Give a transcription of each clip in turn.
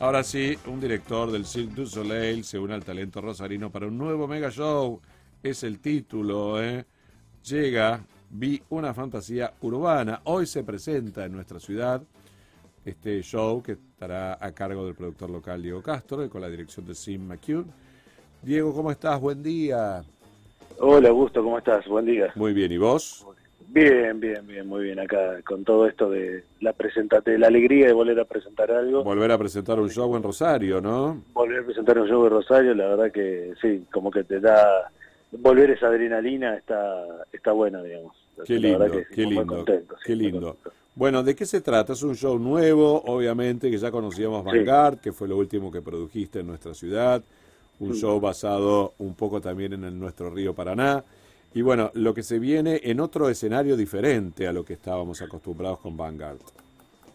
Ahora sí, un director del Cirque du Soleil se une al talento rosarino para un nuevo mega show. Es el título, ¿eh? Llega, vi una fantasía urbana. Hoy se presenta en nuestra ciudad este show que estará a cargo del productor local Diego Castro y con la dirección de Sim McCune. Diego, ¿cómo estás? Buen día. Hola, Augusto, ¿cómo estás? Buen día. Muy bien, ¿y vos? Bien, bien, bien, muy bien acá con todo esto de la presentate, la alegría de volver a presentar algo. Volver a presentar un show en Rosario, ¿no? Volver a presentar un show en Rosario, la verdad que sí, como que te da volver esa adrenalina está está bueno, digamos. Qué lindo, qué lindo, qué lindo. Bueno, ¿de qué se trata? Es un show nuevo, obviamente, que ya conocíamos Vanguard, que fue lo último que produjiste en nuestra ciudad. Un show basado un poco también en el nuestro río Paraná. Y bueno, lo que se viene en otro escenario diferente a lo que estábamos acostumbrados con Vanguard.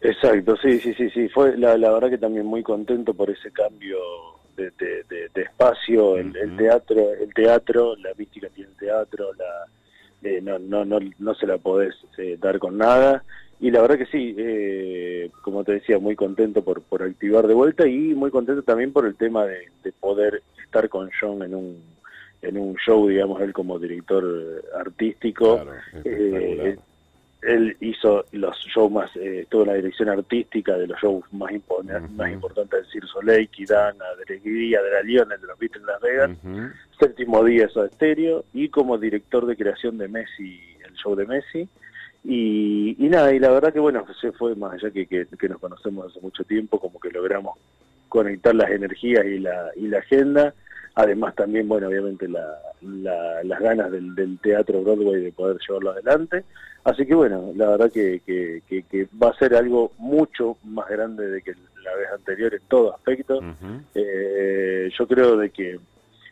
Exacto, sí, sí, sí, sí. Fue la, la verdad que también muy contento por ese cambio de, de, espacio, el, teatro, el teatro, la mística tiene el teatro, la, eh, no, no, no, no se la podés eh, dar con nada. Y la verdad que sí, eh, como te decía, muy contento por, por activar de vuelta y muy contento también por el tema de, de poder estar con John en un en un show, digamos, él como director artístico. eh, él hizo los shows más, eh, estuvo en la dirección artística de los shows más, más importantes del Cirque Soleil, Kidana, de de la Lionel, de los Beatles en Las Vegas, séptimo día eso estéreo, y como director de creación de Messi, el show de Messi. Y, y nada, y la verdad que bueno, se fue más allá que, que, que nos conocemos hace mucho tiempo, como que logramos conectar las energías y la, y la agenda además también, bueno, obviamente la, las ganas del, del, teatro Broadway de poder llevarlo adelante. Así que bueno, la verdad que, que, que, va a ser algo mucho más grande de que la vez anterior en todo aspecto. eh, yo creo de que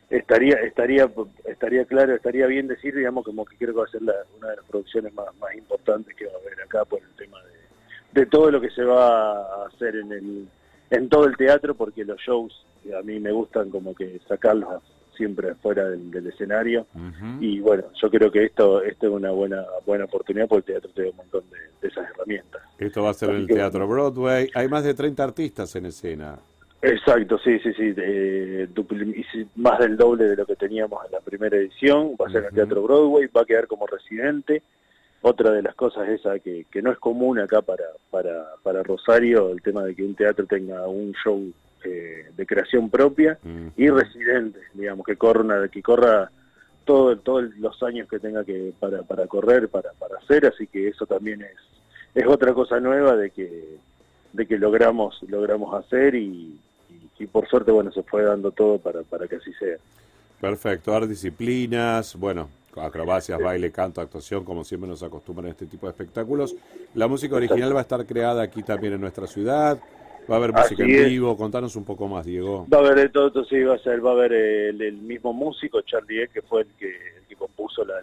estaría estaría estaría claro, estaría bien decir, digamos, como que creo que va a ser la, una de las producciones más, más importantes que va a haber acá por el tema de, de todo lo que se va a hacer en el en todo el teatro, porque los shows a mí me gustan como que sacarlos siempre fuera del, escenario. Y bueno yo creo que esto esto es una buena buena oportunidad porque el teatro tiene un montón de, esas herramientas. Esto va a ser el teatro Broadway. Hay más de 30 artistas en escena. Exacto sí sí sí eh, más del doble de lo que teníamos en la primera edición. Va a ser el teatro Broadway va a quedar como residente otra de las cosas esa que, que no es común acá para, para, para Rosario, el tema de que un teatro tenga un show eh, de creación propia y residente, digamos, que corra, que corra todo, todos los años que tenga que para, para correr, para, para hacer, así que eso también es, es otra cosa nueva de que, de que logramos, logramos hacer y, y, por suerte, bueno, se fue dando todo para, para que así sea. Perfecto, dar disciplinas, bueno, acrobacias, baile, canto, actuación, como siempre nos acostumbran este tipo de espectáculos. La música original va a estar creada aquí también en nuestra ciudad. Va a haber música en vivo, contanos un poco más, Diego. Va a haber de todo, sí, va a ser, va a haber el, mismo músico, Charlie, que fue el que, el que compuso la,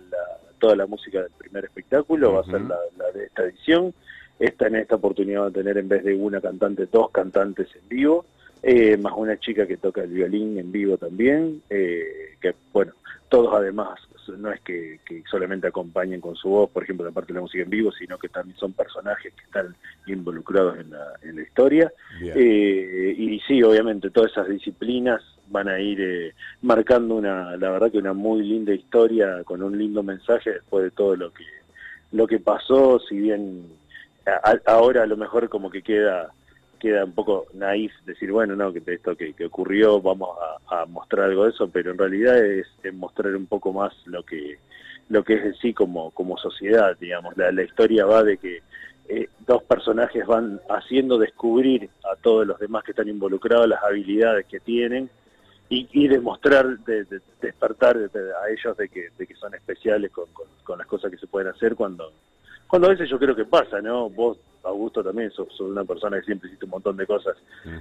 toda la música del primer espectáculo, va a ser la, de esta edición. Esta en esta oportunidad va a tener en vez de una cantante, dos cantantes en vivo, eh, más una chica que toca el violín en vivo también, eh, que bueno, todos además no es que, solamente acompañen con su voz, por ejemplo, la parte de la música en vivo, sino que también son personajes que están involucrados en la, en la historia. Eh, y sí, obviamente, todas esas disciplinas van a ir eh, marcando una, la verdad que una muy linda historia con un lindo mensaje después de todo lo que, lo que pasó, si bien ahora a lo mejor como que queda queda un poco naif decir, bueno, no, que esto que, ocurrió, vamos a, mostrar algo de eso, pero en realidad es, mostrar un poco más lo que lo que es en sí como, como sociedad, digamos. La, la historia va de que eh, dos personajes van haciendo descubrir a todos los demás que están involucrados las habilidades que tienen y, demostrar, de, despertar a ellos de que, de que son especiales con, con las cosas que se pueden hacer cuando cuando a veces yo creo que pasa, ¿no? Vos, Augusto, también sos, una persona que siempre hiciste un montón de cosas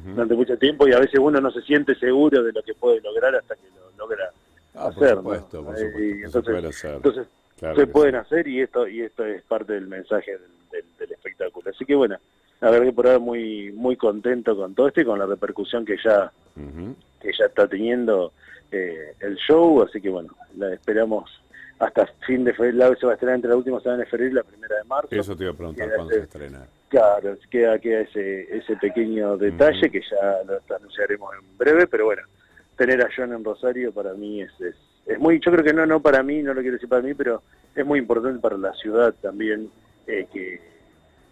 durante mucho tiempo y a veces uno no se siente seguro de lo que puede lograr hasta que lo logra ah, hacer. Por supuesto, por supuesto, y entonces, entonces se pueden hacer y esto y esto es parte del mensaje del, del, espectáculo. Así que bueno, la verdad que por ahora muy muy contento con todo esto y con la repercusión que ya que ya está teniendo eh, el show, así que bueno, la esperamos hasta fin de febrero, se va a estrenar entre la última semana de febrero y la primera de marzo. Eso te iba a preguntar cuándo se estrena. Claro, queda, queda ese, ese pequeño detalle que ya lo anunciaremos en breve, pero bueno, tener a John en Rosario para mí es, es, muy, yo creo que no, no para mí, no lo quiero decir para mí, pero es muy importante para la ciudad también eh, que,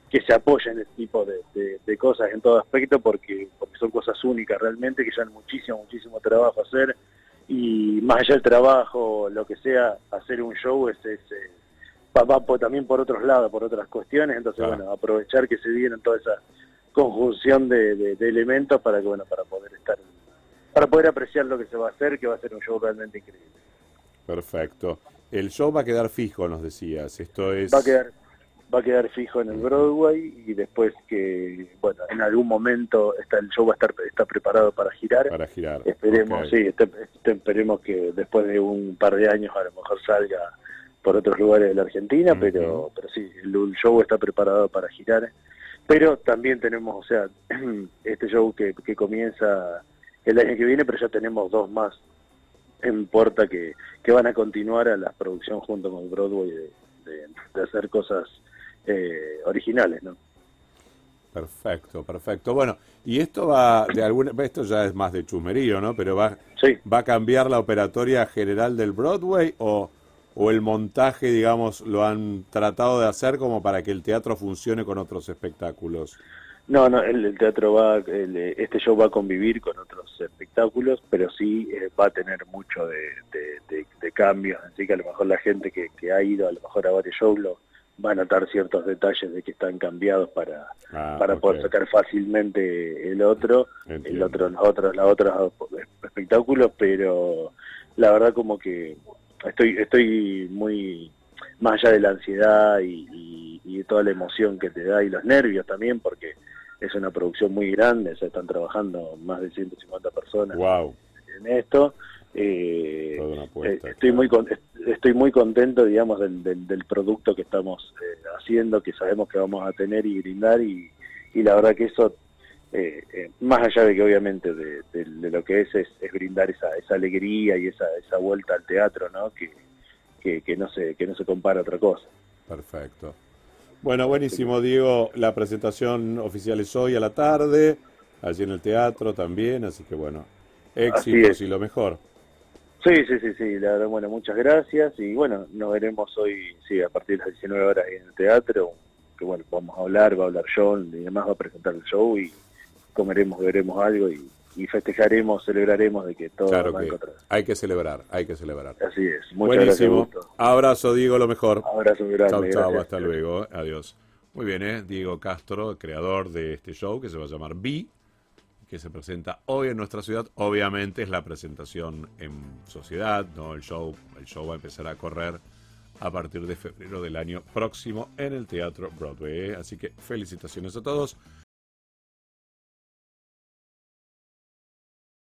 que se apoyen este tipo de, de, cosas en todo aspecto porque, porque son cosas únicas realmente que llevan muchísimo, muchísimo trabajo hacer y más allá del trabajo, lo que sea, hacer un show es, es, va, también por otros lados, por otras cuestiones, entonces bueno, aprovechar que se viene toda esa conjunción de, elementos para que bueno, para poder estar, para poder apreciar lo que se va a hacer, que va a ser un show realmente increíble. Perfecto. El show va a quedar fijo, nos decías. Esto es. Va a quedar va a quedar fijo en el Broadway y después que, bueno, en algún momento está, el show va a estar está preparado para girar. Para girar. Esperemos, sí, este, este, esperemos que después de un par de años a lo mejor salga por otros lugares de la Argentina, pero, pero sí, el, show está preparado para girar. Pero también tenemos, o sea, este show que, que comienza el año que viene, pero ya tenemos dos más en puerta que, que van a continuar a la producción junto con el Broadway de, de hacer cosas eh, originales, ¿no? Perfecto, perfecto. Bueno, y esto va de alguna, esto ya es más de chumerío, ¿no? Pero va, va a cambiar la operatoria general del Broadway o, o el montaje, digamos, lo han tratado de hacer como para que el teatro funcione con otros espectáculos. No, no, el, teatro va, este show va a convivir con otros espectáculos, pero sí eh, va a tener mucho de, de, cambios, así que a lo mejor la gente que, que ha ido a lo mejor a varios shows lo, va a notar ciertos detalles de que están cambiados para, ah, para poder sacar fácilmente el otro, el otro, los otros, los otros espectáculos, pero la verdad como que estoy, estoy muy más allá de la ansiedad y, y, de toda la emoción que te da y los nervios también, porque es una producción muy grande, se están trabajando más de 150 personas en esto. Eh, eh, estoy muy estoy muy contento digamos del, del, producto que estamos eh, haciendo que sabemos que vamos a tener y brindar y, y la verdad que eso más allá de que obviamente de, lo que es, es, brindar esa, esa alegría y esa, esa vuelta al teatro no que, que, no se que no se compara a otra cosa. Perfecto. Bueno buenísimo Diego. La presentación oficial es hoy a la tarde allí en el teatro también así que bueno éxitos y lo mejor Sí, sí, sí, sí, la verdad, bueno, muchas gracias y bueno, nos veremos hoy, sí, a partir de las 19 horas en el teatro, que bueno, vamos a hablar, va a hablar John y demás, va a presentar el show y comeremos, veremos algo y, festejaremos, celebraremos de que todo claro va a encontrar. Hay que celebrar, hay que celebrar. Así es, muchas Buenísimo. gracias. Abrazo, Diego, lo mejor. Abrazo grande. Chao, chao, hasta luego, adiós. Muy bien, ¿eh? Diego Castro, creador de este show que se va a llamar B que se presenta hoy en nuestra ciudad. Obviamente es la presentación en sociedad, no el show. El show va a empezar a correr a partir de febrero del año próximo en el Teatro Broadway. ¿eh? Así que felicitaciones a todos.